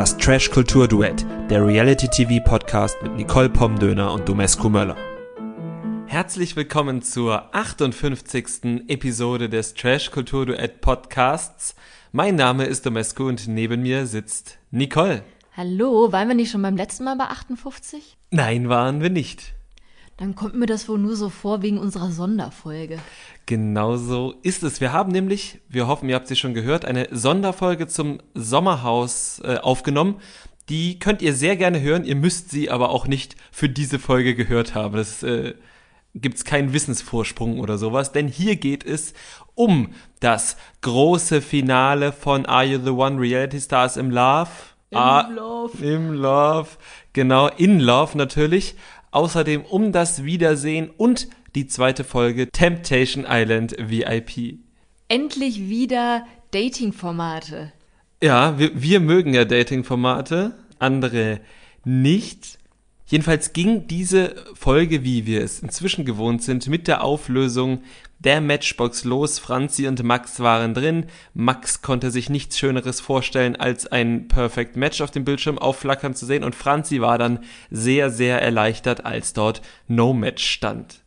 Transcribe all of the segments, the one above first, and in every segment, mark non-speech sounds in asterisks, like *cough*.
Das Trash-Kultur-Duett, der Reality-TV-Podcast mit Nicole Pomdöner und Domescu Möller. Herzlich willkommen zur 58. Episode des Trash-Kultur-Duett-Podcasts. Mein Name ist Domescu und neben mir sitzt Nicole. Hallo, waren wir nicht schon beim letzten Mal bei 58? Nein, waren wir nicht. Dann kommt mir das wohl nur so vor wegen unserer Sonderfolge. Genau so ist es. Wir haben nämlich, wir hoffen, ihr habt sie schon gehört, eine Sonderfolge zum Sommerhaus äh, aufgenommen. Die könnt ihr sehr gerne hören. Ihr müsst sie aber auch nicht für diese Folge gehört haben. Das äh, gibt's keinen Wissensvorsprung oder sowas, denn hier geht es um das große Finale von Are You the One Reality Stars im Love? Im ah, Love. Im Love. Genau, in Love natürlich. Außerdem um das Wiedersehen und die zweite Folge Temptation Island VIP. Endlich wieder Dating-Formate. Ja, wir, wir mögen ja Dating-Formate, andere nicht. Jedenfalls ging diese Folge, wie wir es inzwischen gewohnt sind, mit der Auflösung der Matchbox los. Franzi und Max waren drin. Max konnte sich nichts Schöneres vorstellen, als ein Perfect Match auf dem Bildschirm aufflackern zu sehen. Und Franzi war dann sehr, sehr erleichtert, als dort No Match stand.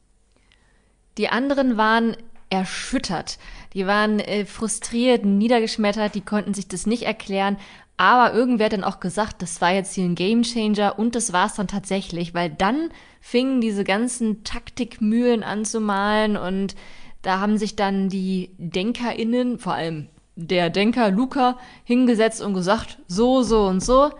Die anderen waren erschüttert. Die waren äh, frustriert, niedergeschmettert, die konnten sich das nicht erklären. Aber irgendwer hat dann auch gesagt, das war jetzt hier ein Gamechanger und das war es dann tatsächlich, weil dann fingen diese ganzen Taktikmühlen an zu malen und da haben sich dann die DenkerInnen, vor allem der Denker Luca, hingesetzt und gesagt, so, so und so,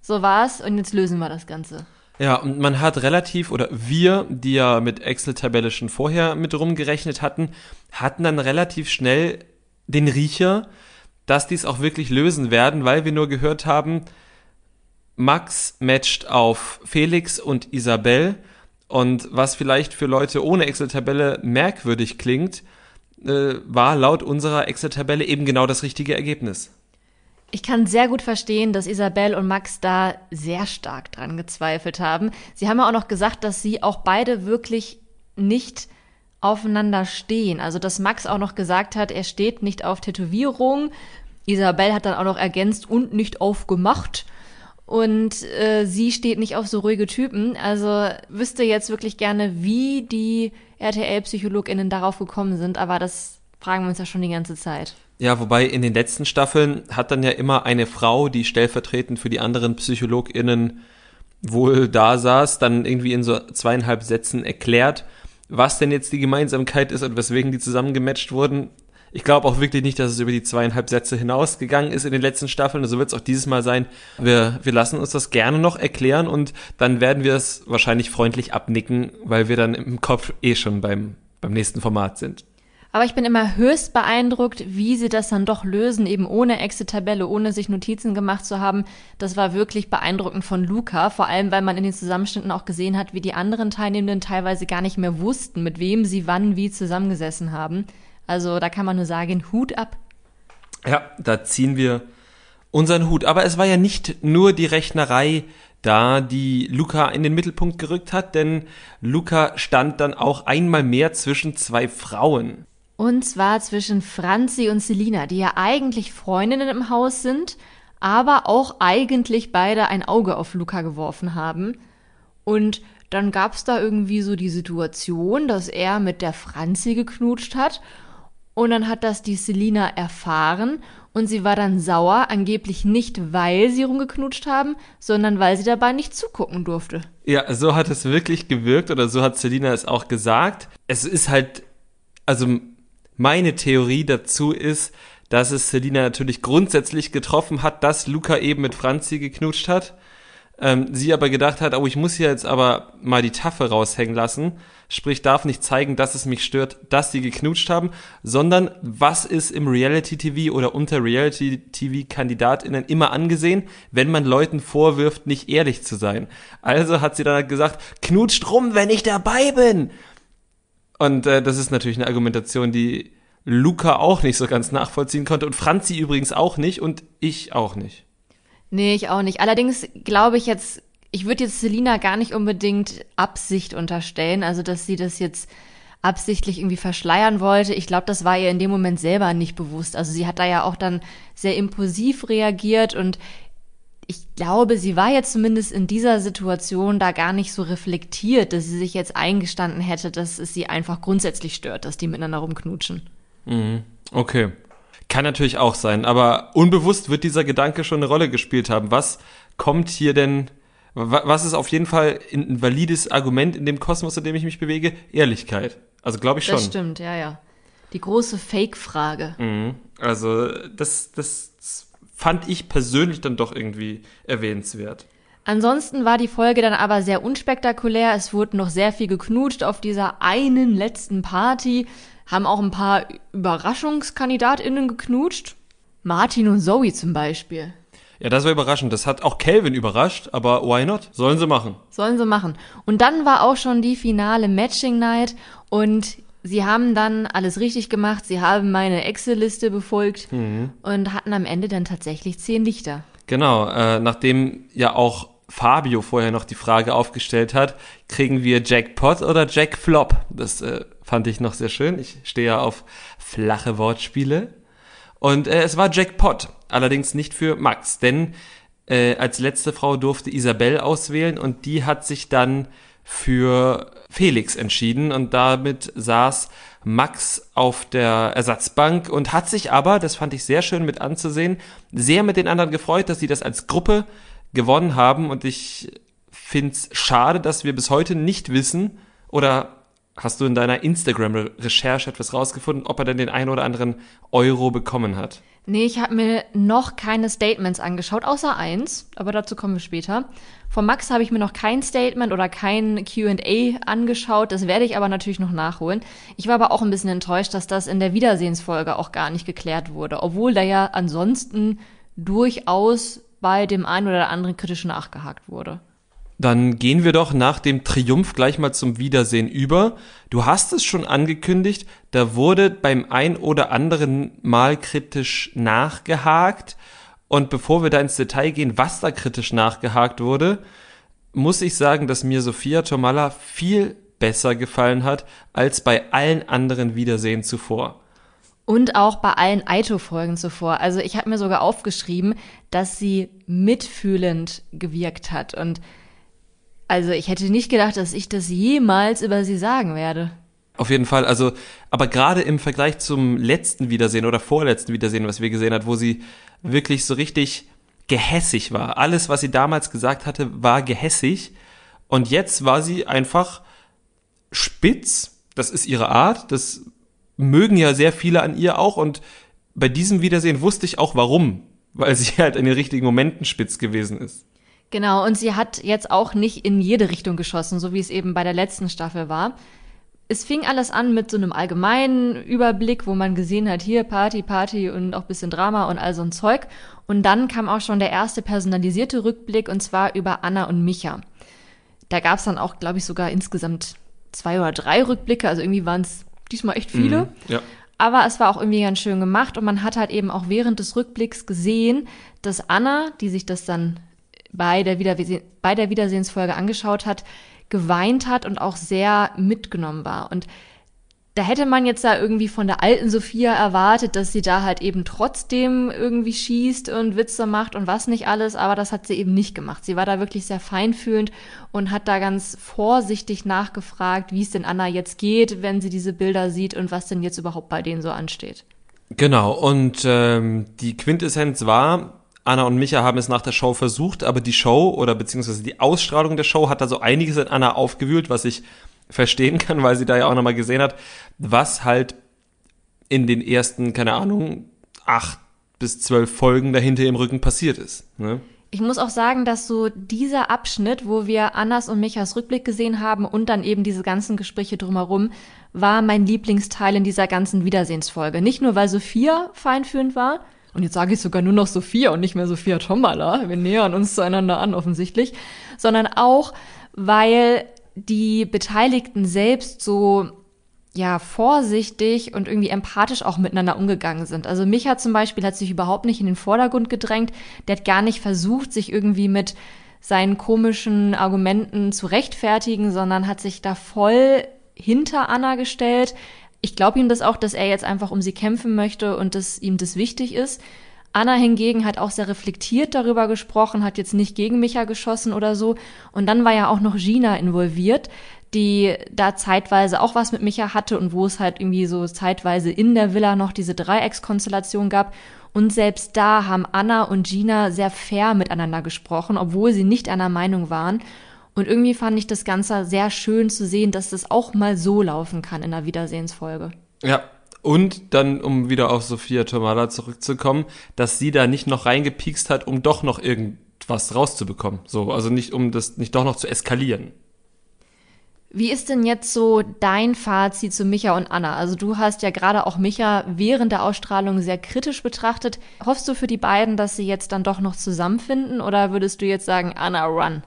so war's und jetzt lösen wir das Ganze. Ja, und man hat relativ, oder wir, die ja mit Excel-Tabelle schon vorher mit rumgerechnet hatten, hatten dann relativ schnell den Riecher, dass die es auch wirklich lösen werden, weil wir nur gehört haben, Max matcht auf Felix und Isabel und was vielleicht für Leute ohne Excel-Tabelle merkwürdig klingt, äh, war laut unserer Excel-Tabelle eben genau das richtige Ergebnis. Ich kann sehr gut verstehen, dass Isabel und Max da sehr stark dran gezweifelt haben. Sie haben ja auch noch gesagt, dass sie auch beide wirklich nicht aufeinander stehen. Also, dass Max auch noch gesagt hat, er steht nicht auf Tätowierung. Isabel hat dann auch noch ergänzt und nicht auf gemacht und äh, sie steht nicht auf so ruhige Typen. Also wüsste jetzt wirklich gerne, wie die RTL-PsychologInnen darauf gekommen sind, aber das fragen wir uns ja schon die ganze Zeit. Ja, wobei in den letzten Staffeln hat dann ja immer eine Frau, die stellvertretend für die anderen PsychologInnen wohl da saß, dann irgendwie in so zweieinhalb Sätzen erklärt, was denn jetzt die Gemeinsamkeit ist und weswegen die zusammengematcht wurden. Ich glaube auch wirklich nicht, dass es über die zweieinhalb Sätze hinausgegangen ist in den letzten Staffeln. So wird es auch dieses Mal sein. Wir, wir lassen uns das gerne noch erklären und dann werden wir es wahrscheinlich freundlich abnicken, weil wir dann im Kopf eh schon beim, beim nächsten Format sind. Aber ich bin immer höchst beeindruckt, wie sie das dann doch lösen, eben ohne Exit-Tabelle, ohne sich Notizen gemacht zu haben. Das war wirklich beeindruckend von Luca, vor allem weil man in den Zusammenschnitten auch gesehen hat, wie die anderen Teilnehmenden teilweise gar nicht mehr wussten, mit wem sie wann wie zusammengesessen haben. Also da kann man nur sagen, Hut ab. Ja, da ziehen wir unseren Hut. Aber es war ja nicht nur die Rechnerei da, die Luca in den Mittelpunkt gerückt hat, denn Luca stand dann auch einmal mehr zwischen zwei Frauen. Und zwar zwischen Franzi und Selina, die ja eigentlich Freundinnen im Haus sind, aber auch eigentlich beide ein Auge auf Luca geworfen haben. Und dann gab's da irgendwie so die Situation, dass er mit der Franzi geknutscht hat und dann hat das die Selina erfahren und sie war dann sauer, angeblich nicht, weil sie rumgeknutscht haben, sondern weil sie dabei nicht zugucken durfte. Ja, so hat es wirklich gewirkt oder so hat Selina es auch gesagt. Es ist halt, also meine Theorie dazu ist, dass es Selina natürlich grundsätzlich getroffen hat, dass Luca eben mit Franzi geknutscht hat. Ähm, sie aber gedacht hat, oh, ich muss hier jetzt aber mal die Tafel raushängen lassen sprich darf nicht zeigen, dass es mich stört, dass sie geknutscht haben, sondern was ist im Reality TV oder unter Reality TV Kandidatinnen immer angesehen, wenn man Leuten vorwirft, nicht ehrlich zu sein. Also hat sie dann gesagt, knutscht rum, wenn ich dabei bin. Und äh, das ist natürlich eine Argumentation, die Luca auch nicht so ganz nachvollziehen konnte und Franzi übrigens auch nicht und ich auch nicht. Nee, ich auch nicht. Allerdings glaube ich jetzt ich würde jetzt Selina gar nicht unbedingt Absicht unterstellen, also dass sie das jetzt absichtlich irgendwie verschleiern wollte. Ich glaube, das war ihr in dem Moment selber nicht bewusst. Also sie hat da ja auch dann sehr impulsiv reagiert und ich glaube, sie war jetzt zumindest in dieser Situation da gar nicht so reflektiert, dass sie sich jetzt eingestanden hätte, dass es sie einfach grundsätzlich stört, dass die miteinander rumknutschen. Mhm. Okay. Kann natürlich auch sein, aber unbewusst wird dieser Gedanke schon eine Rolle gespielt haben. Was kommt hier denn, was ist auf jeden Fall ein valides Argument in dem Kosmos, in dem ich mich bewege? Ehrlichkeit. Also glaube ich schon. Das stimmt, ja, ja. Die große Fake-Frage. Mhm. Also das, das fand ich persönlich dann doch irgendwie erwähnenswert. Ansonsten war die Folge dann aber sehr unspektakulär. Es wurde noch sehr viel geknutscht auf dieser einen letzten Party haben auch ein paar UberraschungskandidatInnen geknutscht. Martin und Zoe zum Beispiel. Ja, das war überraschend. Das hat auch Calvin überrascht, aber why not? Sollen sie machen. Sollen sie machen. Und dann war auch schon die finale Matching Night und sie haben dann alles richtig gemacht. Sie haben meine Excel-Liste befolgt mhm. und hatten am Ende dann tatsächlich zehn Lichter. Genau, äh, nachdem ja auch Fabio vorher noch die Frage aufgestellt hat, kriegen wir Jackpot oder Jack Flop? Das äh, fand ich noch sehr schön. Ich stehe ja auf flache Wortspiele. Und äh, es war Jackpot, allerdings nicht für Max, denn äh, als letzte Frau durfte Isabel auswählen und die hat sich dann für Felix entschieden und damit saß Max auf der Ersatzbank und hat sich aber, das fand ich sehr schön mit anzusehen, sehr mit den anderen gefreut, dass sie das als Gruppe gewonnen haben und ich finde es schade, dass wir bis heute nicht wissen oder hast du in deiner Instagram-Recherche etwas rausgefunden, ob er denn den einen oder anderen Euro bekommen hat? Nee, ich habe mir noch keine Statements angeschaut, außer eins, aber dazu kommen wir später. Von Max habe ich mir noch kein Statement oder kein QA angeschaut, das werde ich aber natürlich noch nachholen. Ich war aber auch ein bisschen enttäuscht, dass das in der Wiedersehensfolge auch gar nicht geklärt wurde, obwohl da ja ansonsten durchaus bei dem einen oder anderen kritisch nachgehakt wurde. Dann gehen wir doch nach dem Triumph gleich mal zum Wiedersehen über. Du hast es schon angekündigt, da wurde beim ein oder anderen Mal kritisch nachgehakt. Und bevor wir da ins Detail gehen, was da kritisch nachgehakt wurde, muss ich sagen, dass mir Sophia Tomalla viel besser gefallen hat als bei allen anderen Wiedersehen zuvor. Und auch bei allen Aito-Folgen zuvor. Also ich habe mir sogar aufgeschrieben, dass sie mitfühlend gewirkt hat. Und also ich hätte nicht gedacht, dass ich das jemals über sie sagen werde. Auf jeden Fall, also, aber gerade im Vergleich zum letzten Wiedersehen oder vorletzten Wiedersehen, was wir gesehen hat, wo sie wirklich so richtig gehässig war. Alles, was sie damals gesagt hatte, war gehässig. Und jetzt war sie einfach spitz. Das ist ihre Art. Das mögen ja sehr viele an ihr auch und bei diesem Wiedersehen wusste ich auch warum, weil sie *laughs* halt in den richtigen Momenten spitz gewesen ist. Genau, und sie hat jetzt auch nicht in jede Richtung geschossen, so wie es eben bei der letzten Staffel war. Es fing alles an mit so einem allgemeinen Überblick, wo man gesehen hat, hier Party, Party und auch bisschen Drama und all so ein Zeug. Und dann kam auch schon der erste personalisierte Rückblick und zwar über Anna und Micha. Da gab es dann auch, glaube ich, sogar insgesamt zwei oder drei Rückblicke, also irgendwie waren es diesmal echt viele. Mhm, ja. Aber es war auch irgendwie ganz schön gemacht und man hat halt eben auch während des Rückblicks gesehen, dass Anna, die sich das dann bei der, Wiederseh bei der Wiedersehensfolge angeschaut hat, geweint hat und auch sehr mitgenommen war. Und da hätte man jetzt da irgendwie von der alten Sophia erwartet, dass sie da halt eben trotzdem irgendwie schießt und Witze macht und was nicht alles, aber das hat sie eben nicht gemacht. Sie war da wirklich sehr feinfühlend und hat da ganz vorsichtig nachgefragt, wie es denn Anna jetzt geht, wenn sie diese Bilder sieht und was denn jetzt überhaupt bei denen so ansteht. Genau, und ähm, die Quintessenz war, Anna und Micha haben es nach der Show versucht, aber die Show oder beziehungsweise die Ausstrahlung der Show hat da so einiges in Anna aufgewühlt, was ich verstehen kann, weil sie da ja auch nochmal gesehen hat, was halt in den ersten, keine Ahnung, acht bis zwölf Folgen dahinter im Rücken passiert ist. Ne? Ich muss auch sagen, dass so dieser Abschnitt, wo wir Annas und Michas Rückblick gesehen haben und dann eben diese ganzen Gespräche drumherum, war mein Lieblingsteil in dieser ganzen Wiedersehensfolge. Nicht nur, weil Sophia feinfühlend war, und jetzt sage ich sogar nur noch Sophia und nicht mehr Sophia Tomala, wir nähern uns zueinander an offensichtlich, sondern auch, weil die Beteiligten selbst so ja vorsichtig und irgendwie empathisch auch miteinander umgegangen sind. Also Micha zum Beispiel hat sich überhaupt nicht in den Vordergrund gedrängt. Der hat gar nicht versucht, sich irgendwie mit seinen komischen Argumenten zu rechtfertigen, sondern hat sich da voll hinter Anna gestellt. Ich glaube ihm das auch, dass er jetzt einfach um sie kämpfen möchte und dass ihm das wichtig ist. Anna hingegen hat auch sehr reflektiert darüber gesprochen, hat jetzt nicht gegen Micha geschossen oder so. Und dann war ja auch noch Gina involviert, die da zeitweise auch was mit Micha hatte und wo es halt irgendwie so zeitweise in der Villa noch diese Dreieckskonstellation gab. Und selbst da haben Anna und Gina sehr fair miteinander gesprochen, obwohl sie nicht einer Meinung waren. Und irgendwie fand ich das Ganze sehr schön zu sehen, dass das auch mal so laufen kann in der Wiedersehensfolge. Ja, und dann, um wieder auf Sophia Tomala zurückzukommen, dass sie da nicht noch reingepiekst hat, um doch noch irgendwas rauszubekommen. So, also nicht, um das nicht doch noch zu eskalieren. Wie ist denn jetzt so dein Fazit zu Micha und Anna? Also du hast ja gerade auch Micha während der Ausstrahlung sehr kritisch betrachtet. Hoffst du für die beiden, dass sie jetzt dann doch noch zusammenfinden oder würdest du jetzt sagen, Anna, run?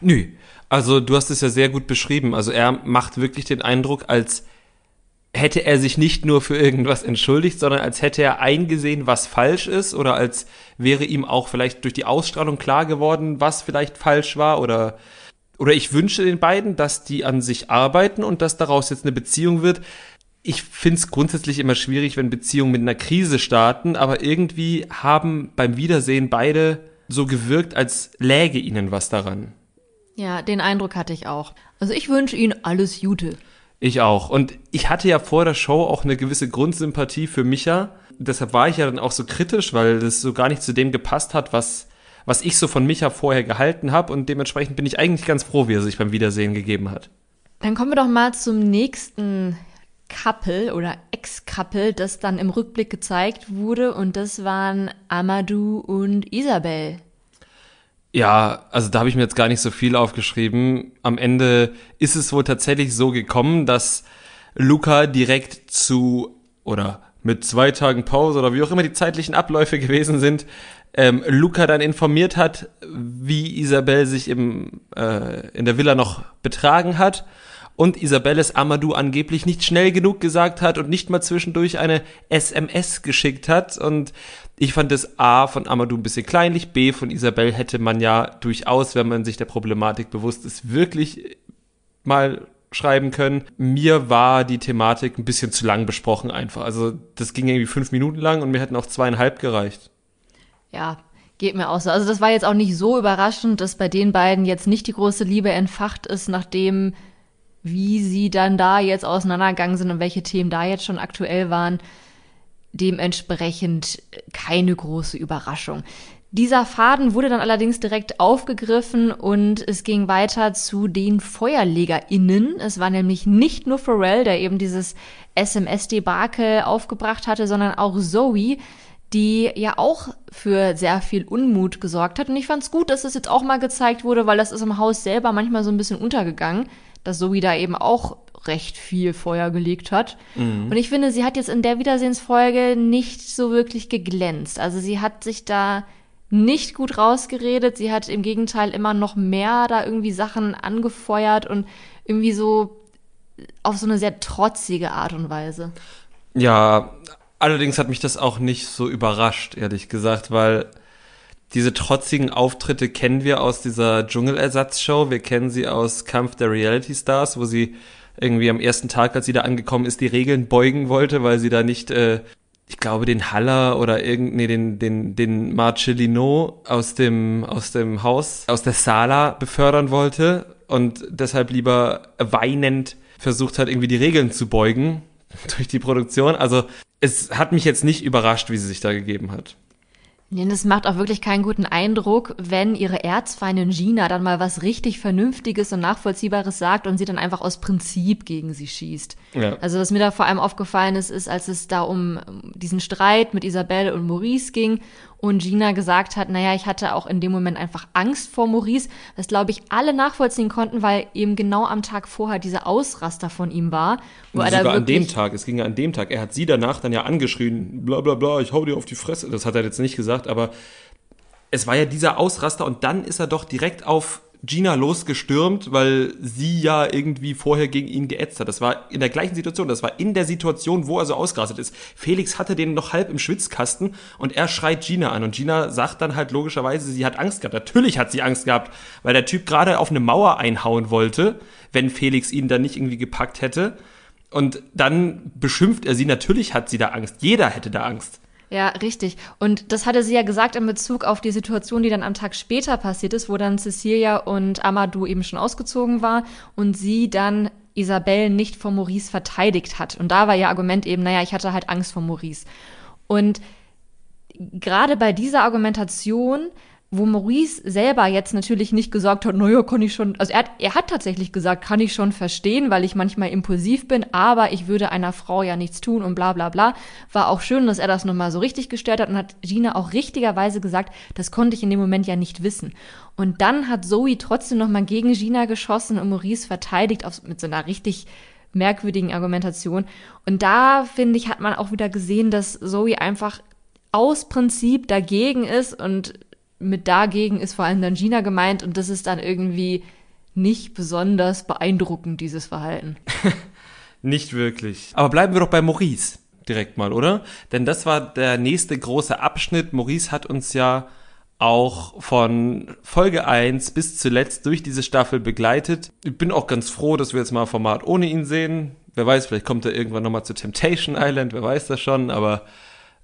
Nö. Also du hast es ja sehr gut beschrieben. Also er macht wirklich den Eindruck, als hätte er sich nicht nur für irgendwas entschuldigt, sondern als hätte er eingesehen, was falsch ist oder als wäre ihm auch vielleicht durch die Ausstrahlung klar geworden, was vielleicht falsch war oder oder ich wünsche den beiden, dass die an sich arbeiten und dass daraus jetzt eine Beziehung wird. Ich finde es grundsätzlich immer schwierig, wenn Beziehungen mit einer Krise starten, aber irgendwie haben beim Wiedersehen beide so gewirkt, als läge ihnen was daran. Ja, den Eindruck hatte ich auch. Also ich wünsche ihnen alles Gute. Ich auch. Und ich hatte ja vor der Show auch eine gewisse Grundsympathie für Micha. Deshalb war ich ja dann auch so kritisch, weil das so gar nicht zu dem gepasst hat, was, was ich so von Micha vorher gehalten habe. Und dementsprechend bin ich eigentlich ganz froh, wie er sich beim Wiedersehen gegeben hat. Dann kommen wir doch mal zum nächsten Couple oder Ex-Couple, das dann im Rückblick gezeigt wurde. Und das waren Amadou und Isabel. Ja, also da habe ich mir jetzt gar nicht so viel aufgeschrieben. Am Ende ist es wohl tatsächlich so gekommen, dass Luca direkt zu oder mit zwei Tagen Pause oder wie auch immer die zeitlichen Abläufe gewesen sind, ähm, Luca dann informiert hat, wie Isabel sich im, äh, in der Villa noch betragen hat und Isabelles Amadou angeblich nicht schnell genug gesagt hat und nicht mal zwischendurch eine SMS geschickt hat und ich fand das A von Amadou ein bisschen kleinlich, B von Isabel hätte man ja durchaus, wenn man sich der Problematik bewusst ist, wirklich mal schreiben können. Mir war die Thematik ein bisschen zu lang besprochen einfach. Also das ging irgendwie fünf Minuten lang und mir hätten auch zweieinhalb gereicht. Ja, geht mir auch so. Also das war jetzt auch nicht so überraschend, dass bei den beiden jetzt nicht die große Liebe entfacht ist, nachdem wie sie dann da jetzt auseinandergegangen sind und welche Themen da jetzt schon aktuell waren dementsprechend keine große Überraschung. Dieser Faden wurde dann allerdings direkt aufgegriffen und es ging weiter zu den FeuerlegerInnen. Es war nämlich nicht nur Pharrell, der eben dieses SMS-Debakel aufgebracht hatte, sondern auch Zoe, die ja auch für sehr viel Unmut gesorgt hat. Und ich fand es gut, dass es jetzt auch mal gezeigt wurde, weil das ist im Haus selber manchmal so ein bisschen untergegangen, dass Zoe da eben auch recht viel Feuer gelegt hat. Mhm. Und ich finde, sie hat jetzt in der Wiedersehensfolge nicht so wirklich geglänzt. Also sie hat sich da nicht gut rausgeredet. Sie hat im Gegenteil immer noch mehr da irgendwie Sachen angefeuert und irgendwie so auf so eine sehr trotzige Art und Weise. Ja, allerdings hat mich das auch nicht so überrascht, ehrlich gesagt, weil diese trotzigen Auftritte kennen wir aus dieser Dschungelersatzshow. Wir kennen sie aus Kampf der Reality Stars, wo sie irgendwie am ersten Tag, als sie da angekommen ist, die Regeln beugen wollte, weil sie da nicht, äh, ich glaube, den Haller oder irgend, nee, den, den, den Marcellino aus dem, aus dem Haus, aus der Sala befördern wollte und deshalb lieber weinend versucht hat, irgendwie die Regeln zu beugen *laughs* durch die Produktion. Also es hat mich jetzt nicht überrascht, wie sie sich da gegeben hat. Nee, das macht auch wirklich keinen guten Eindruck, wenn ihre Erzfeindin Gina dann mal was richtig Vernünftiges und Nachvollziehbares sagt und sie dann einfach aus Prinzip gegen sie schießt. Ja. Also was mir da vor allem aufgefallen ist, ist, als es da um diesen Streit mit Isabelle und Maurice ging und Gina gesagt hat, naja, ich hatte auch in dem Moment einfach Angst vor Maurice, was glaube ich alle nachvollziehen konnten, weil eben genau am Tag vorher dieser Ausraster von ihm war. Wo er sogar an dem Tag, es ging ja an dem Tag, er hat sie danach dann ja angeschrien, bla bla bla, ich hau dir auf die Fresse. Das hat er jetzt nicht gesagt, aber es war ja dieser Ausraster und dann ist er doch direkt auf Gina losgestürmt, weil sie ja irgendwie vorher gegen ihn geätzt hat. Das war in der gleichen Situation. Das war in der Situation, wo er so ausgerastet ist. Felix hatte den noch halb im Schwitzkasten und er schreit Gina an. Und Gina sagt dann halt logischerweise, sie hat Angst gehabt. Natürlich hat sie Angst gehabt, weil der Typ gerade auf eine Mauer einhauen wollte, wenn Felix ihn dann nicht irgendwie gepackt hätte. Und dann beschimpft er sie. Natürlich hat sie da Angst. Jeder hätte da Angst. Ja, richtig. Und das hatte sie ja gesagt in Bezug auf die Situation, die dann am Tag später passiert ist, wo dann Cecilia und Amadou eben schon ausgezogen war und sie dann Isabelle nicht vor Maurice verteidigt hat. Und da war ihr Argument eben, naja, ich hatte halt Angst vor Maurice. Und gerade bei dieser Argumentation wo Maurice selber jetzt natürlich nicht gesagt hat, naja, kann ich schon, also er hat, er hat tatsächlich gesagt, kann ich schon verstehen, weil ich manchmal impulsiv bin, aber ich würde einer Frau ja nichts tun und bla bla bla. War auch schön, dass er das nochmal so richtig gestellt hat und hat Gina auch richtigerweise gesagt, das konnte ich in dem Moment ja nicht wissen. Und dann hat Zoe trotzdem nochmal gegen Gina geschossen und Maurice verteidigt auf, mit so einer richtig merkwürdigen Argumentation. Und da, finde ich, hat man auch wieder gesehen, dass Zoe einfach aus Prinzip dagegen ist und mit dagegen ist vor allem dann Gina gemeint und das ist dann irgendwie nicht besonders beeindruckend, dieses Verhalten. *laughs* nicht wirklich. Aber bleiben wir doch bei Maurice direkt mal, oder? Denn das war der nächste große Abschnitt. Maurice hat uns ja auch von Folge 1 bis zuletzt durch diese Staffel begleitet. Ich bin auch ganz froh, dass wir jetzt mal ein Format ohne ihn sehen. Wer weiß, vielleicht kommt er irgendwann nochmal zu Temptation Island, wer weiß das schon, aber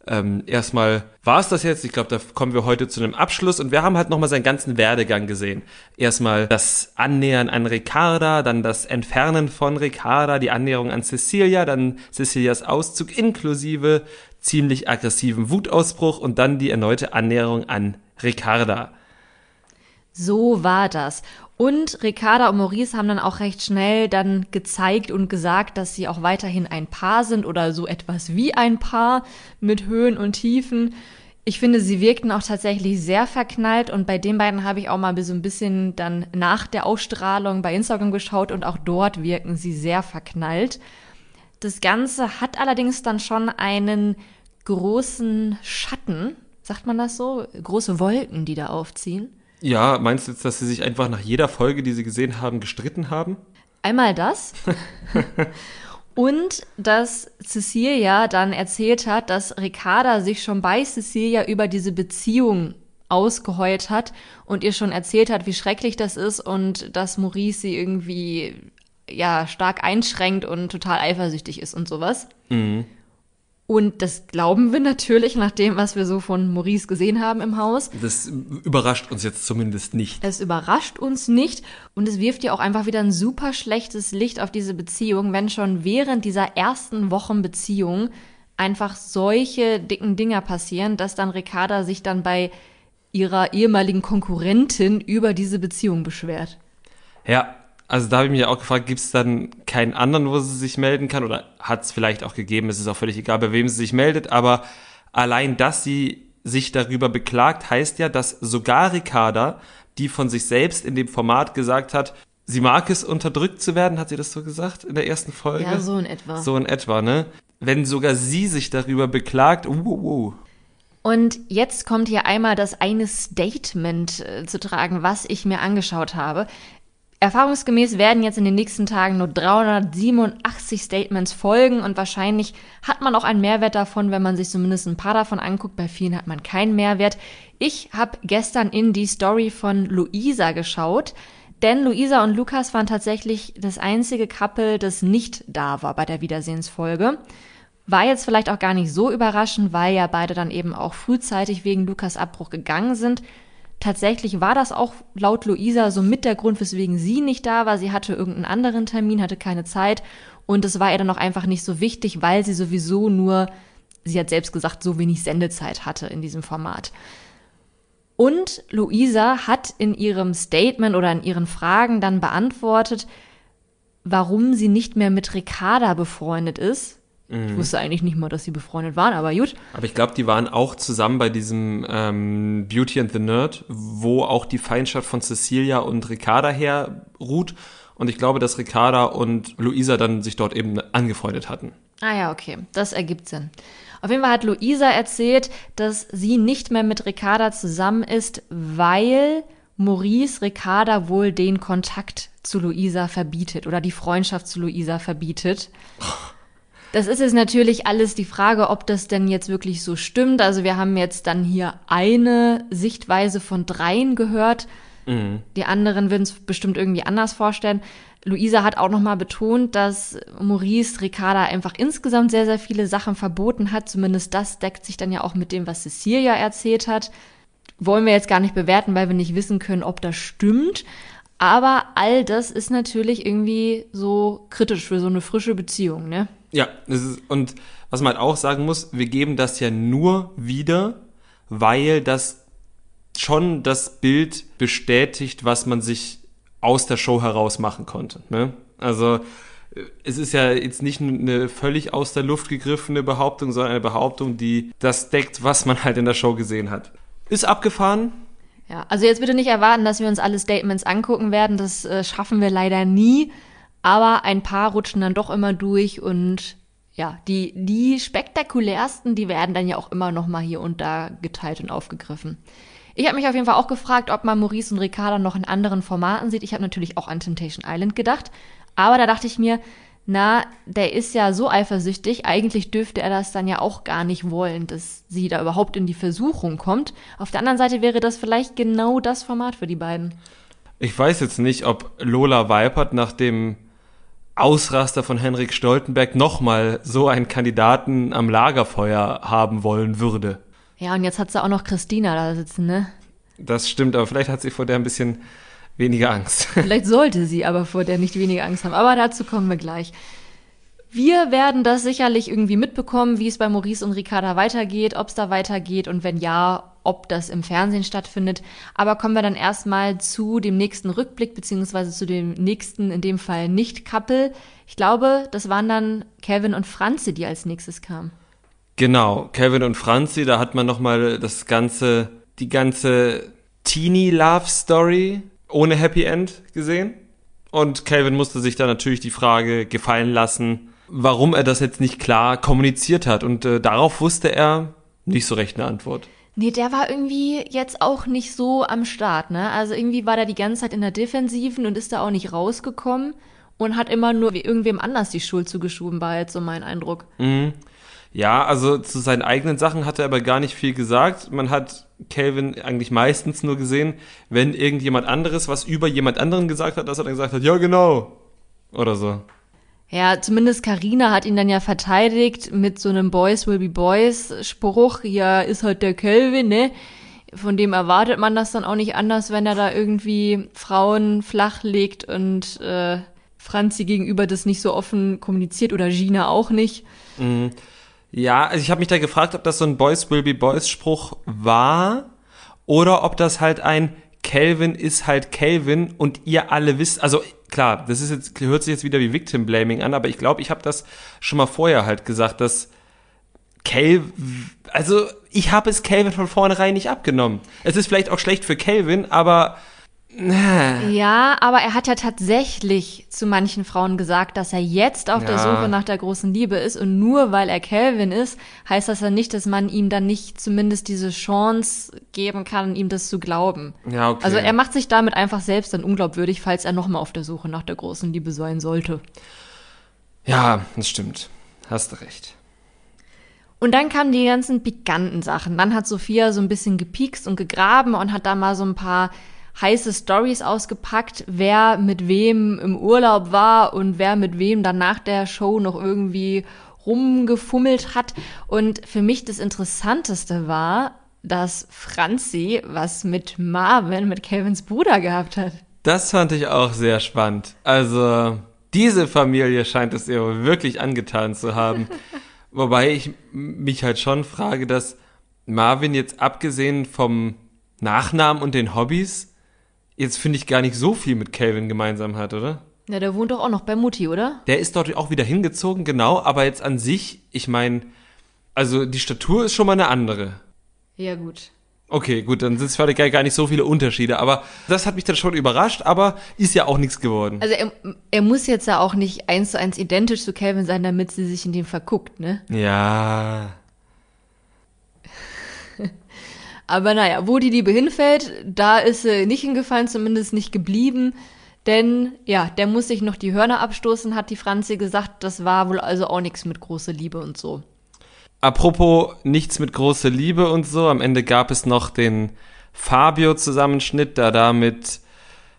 ähm, erstmal war es das jetzt. Ich glaube, da kommen wir heute zu einem Abschluss und wir haben halt nochmal seinen ganzen Werdegang gesehen. Erstmal das Annähern an Ricarda, dann das Entfernen von Ricarda, die Annäherung an Cecilia, dann Cecilias Auszug inklusive ziemlich aggressiven Wutausbruch und dann die erneute Annäherung an Ricarda. So war das. Und Ricarda und Maurice haben dann auch recht schnell dann gezeigt und gesagt, dass sie auch weiterhin ein Paar sind oder so etwas wie ein Paar mit Höhen und Tiefen. Ich finde, sie wirkten auch tatsächlich sehr verknallt und bei den beiden habe ich auch mal so ein bisschen dann nach der Ausstrahlung bei Instagram geschaut und auch dort wirken sie sehr verknallt. Das Ganze hat allerdings dann schon einen großen Schatten, sagt man das so? Große Wolken, die da aufziehen. Ja, meinst du jetzt, dass sie sich einfach nach jeder Folge, die sie gesehen haben, gestritten haben? Einmal das. *laughs* Und dass Cecilia dann erzählt hat, dass Ricarda sich schon bei Cecilia über diese Beziehung ausgeheult hat und ihr schon erzählt hat, wie schrecklich das ist und dass Maurice sie irgendwie ja stark einschränkt und total eifersüchtig ist und sowas. Mhm. Und das glauben wir natürlich nach dem, was wir so von Maurice gesehen haben im Haus. Das überrascht uns jetzt zumindest nicht. Es überrascht uns nicht und es wirft ja auch einfach wieder ein super schlechtes Licht auf diese Beziehung, wenn schon während dieser ersten Wochen Beziehung einfach solche dicken Dinger passieren, dass dann Ricarda sich dann bei ihrer ehemaligen Konkurrentin über diese Beziehung beschwert. Ja, also da habe ich mich auch gefragt, gibt es dann keinen anderen, wo sie sich melden kann? Oder hat es vielleicht auch gegeben, es ist auch völlig egal, bei wem sie sich meldet, aber allein, dass sie sich darüber beklagt, heißt ja, dass sogar Ricarda, die von sich selbst in dem Format gesagt hat, sie mag es, unterdrückt zu werden, hat sie das so gesagt in der ersten Folge? Ja, so in etwa. So in etwa, ne? Wenn sogar sie sich darüber beklagt, uh, uh. Und jetzt kommt hier einmal das eine Statement äh, zu tragen, was ich mir angeschaut habe. Erfahrungsgemäß werden jetzt in den nächsten Tagen nur 387 Statements folgen und wahrscheinlich hat man auch einen Mehrwert davon, wenn man sich zumindest ein paar davon anguckt. Bei vielen hat man keinen Mehrwert. Ich habe gestern in die Story von Luisa geschaut, denn Luisa und Lukas waren tatsächlich das einzige Couple, das nicht da war bei der Wiedersehensfolge. War jetzt vielleicht auch gar nicht so überraschend, weil ja beide dann eben auch frühzeitig wegen Lukas Abbruch gegangen sind. Tatsächlich war das auch laut Luisa so mit der Grund, weswegen sie nicht da war. Sie hatte irgendeinen anderen Termin, hatte keine Zeit und es war ihr dann auch einfach nicht so wichtig, weil sie sowieso nur, sie hat selbst gesagt, so wenig Sendezeit hatte in diesem Format. Und Luisa hat in ihrem Statement oder in ihren Fragen dann beantwortet, warum sie nicht mehr mit Ricarda befreundet ist, ich mhm. wusste eigentlich nicht mal, dass sie befreundet waren, aber gut. Aber ich glaube, die waren auch zusammen bei diesem ähm, Beauty and the Nerd, wo auch die Feindschaft von Cecilia und Ricarda her ruht. Und ich glaube, dass Ricarda und Luisa dann sich dort eben angefreundet hatten. Ah ja, okay. Das ergibt Sinn. Auf jeden Fall hat Luisa erzählt, dass sie nicht mehr mit Ricarda zusammen ist, weil Maurice Ricarda wohl den Kontakt zu Luisa verbietet oder die Freundschaft zu Luisa verbietet. *laughs* Das ist jetzt natürlich alles die Frage, ob das denn jetzt wirklich so stimmt. Also wir haben jetzt dann hier eine Sichtweise von dreien gehört. Mhm. Die anderen würden es bestimmt irgendwie anders vorstellen. Luisa hat auch nochmal betont, dass Maurice Ricarda einfach insgesamt sehr, sehr viele Sachen verboten hat. Zumindest das deckt sich dann ja auch mit dem, was Cecilia erzählt hat. Wollen wir jetzt gar nicht bewerten, weil wir nicht wissen können, ob das stimmt. Aber all das ist natürlich irgendwie so kritisch für so eine frische Beziehung, ne? Ja, ist, und was man halt auch sagen muss, wir geben das ja nur wieder, weil das schon das Bild bestätigt, was man sich aus der Show heraus machen konnte. Ne? Also es ist ja jetzt nicht eine völlig aus der Luft gegriffene Behauptung, sondern eine Behauptung, die das deckt, was man halt in der Show gesehen hat. Ist abgefahren. Ja, also jetzt bitte nicht erwarten, dass wir uns alle Statements angucken werden. Das äh, schaffen wir leider nie. Aber ein paar rutschen dann doch immer durch und ja, die, die spektakulärsten, die werden dann ja auch immer noch mal hier und da geteilt und aufgegriffen. Ich habe mich auf jeden Fall auch gefragt, ob man Maurice und Ricarda noch in anderen Formaten sieht. Ich habe natürlich auch an Temptation Island gedacht. Aber da dachte ich mir, na, der ist ja so eifersüchtig, eigentlich dürfte er das dann ja auch gar nicht wollen, dass sie da überhaupt in die Versuchung kommt. Auf der anderen Seite wäre das vielleicht genau das Format für die beiden. Ich weiß jetzt nicht, ob Lola Weipert nach dem Ausraster von Henrik Stoltenberg nochmal so einen Kandidaten am Lagerfeuer haben wollen würde. Ja, und jetzt hat sie auch noch Christina da sitzen, ne? Das stimmt, aber vielleicht hat sie vor der ein bisschen weniger Angst. *laughs* Vielleicht sollte sie aber vor der nicht weniger Angst haben. Aber dazu kommen wir gleich. Wir werden das sicherlich irgendwie mitbekommen, wie es bei Maurice und Ricarda weitergeht, ob es da weitergeht und wenn ja, ob das im Fernsehen stattfindet. Aber kommen wir dann erstmal zu dem nächsten Rückblick, beziehungsweise zu dem nächsten, in dem Fall Nicht-Couple. Ich glaube, das waren dann Kevin und Franzi, die als nächstes kamen. Genau, Kevin und Franzi, da hat man nochmal das ganze, die ganze Teenie-Love-Story ohne Happy End gesehen. Und Calvin musste sich da natürlich die Frage gefallen lassen, warum er das jetzt nicht klar kommuniziert hat. Und äh, darauf wusste er nicht so recht eine Antwort. Nee, der war irgendwie jetzt auch nicht so am Start, ne? Also irgendwie war der die ganze Zeit in der Defensiven und ist da auch nicht rausgekommen und hat immer nur irgendwem anders die Schuld zugeschoben, war jetzt so mein Eindruck. Mhm. Ja, also zu seinen eigenen Sachen hat er aber gar nicht viel gesagt. Man hat Calvin eigentlich meistens nur gesehen, wenn irgendjemand anderes was über jemand anderen gesagt hat, dass er dann gesagt hat, ja genau. Oder so. Ja, zumindest Karina hat ihn dann ja verteidigt mit so einem Boys will be Boys Spruch. Ja, ist halt der Calvin, ne? Von dem erwartet man das dann auch nicht anders, wenn er da irgendwie Frauen flach legt und äh, Franzi gegenüber das nicht so offen kommuniziert oder Gina auch nicht. Mhm. Ja, also ich habe mich da gefragt, ob das so ein Boys will be Boys Spruch war oder ob das halt ein Calvin ist halt Calvin und ihr alle wisst, also klar, das ist jetzt hört sich jetzt wieder wie Victim Blaming an, aber ich glaube, ich habe das schon mal vorher halt gesagt, dass Calvin, also ich habe es Calvin von vornherein nicht abgenommen. Es ist vielleicht auch schlecht für Calvin, aber ja, aber er hat ja tatsächlich zu manchen Frauen gesagt, dass er jetzt auf ja. der Suche nach der großen Liebe ist und nur weil er Calvin ist, heißt das ja nicht, dass man ihm dann nicht zumindest diese Chance geben kann, ihm das zu glauben. Ja, okay. Also er macht sich damit einfach selbst dann unglaubwürdig, falls er nochmal auf der Suche nach der großen Liebe sein sollte. Ja, das stimmt. Hast du recht. Und dann kamen die ganzen pikanten Sachen. Dann hat Sophia so ein bisschen gepiekst und gegraben und hat da mal so ein paar heiße Stories ausgepackt, wer mit wem im Urlaub war und wer mit wem dann nach der Show noch irgendwie rumgefummelt hat. Und für mich das Interessanteste war, dass Franzi was mit Marvin, mit Kevins Bruder gehabt hat. Das fand ich auch sehr spannend. Also, diese Familie scheint es ihr wirklich angetan zu haben. *laughs* Wobei ich mich halt schon frage, dass Marvin jetzt abgesehen vom Nachnamen und den Hobbys jetzt finde ich gar nicht so viel mit Calvin gemeinsam hat, oder? Ja, der wohnt doch auch noch bei Mutti, oder? Der ist dort auch wieder hingezogen, genau, aber jetzt an sich, ich meine, also die Statur ist schon mal eine andere. Ja, gut. Okay, gut, dann sind es vielleicht gar nicht so viele Unterschiede, aber das hat mich dann schon überrascht, aber ist ja auch nichts geworden. Also er, er muss jetzt ja auch nicht eins zu eins identisch zu Calvin sein, damit sie sich in dem verguckt, ne? Ja. Aber naja, wo die Liebe hinfällt, da ist sie nicht hingefallen, zumindest nicht geblieben. Denn ja, der muss sich noch die Hörner abstoßen, hat die Franzi gesagt. Das war wohl also auch nichts mit großer Liebe und so. Apropos nichts mit großer Liebe und so, am Ende gab es noch den Fabio-Zusammenschnitt, da da mit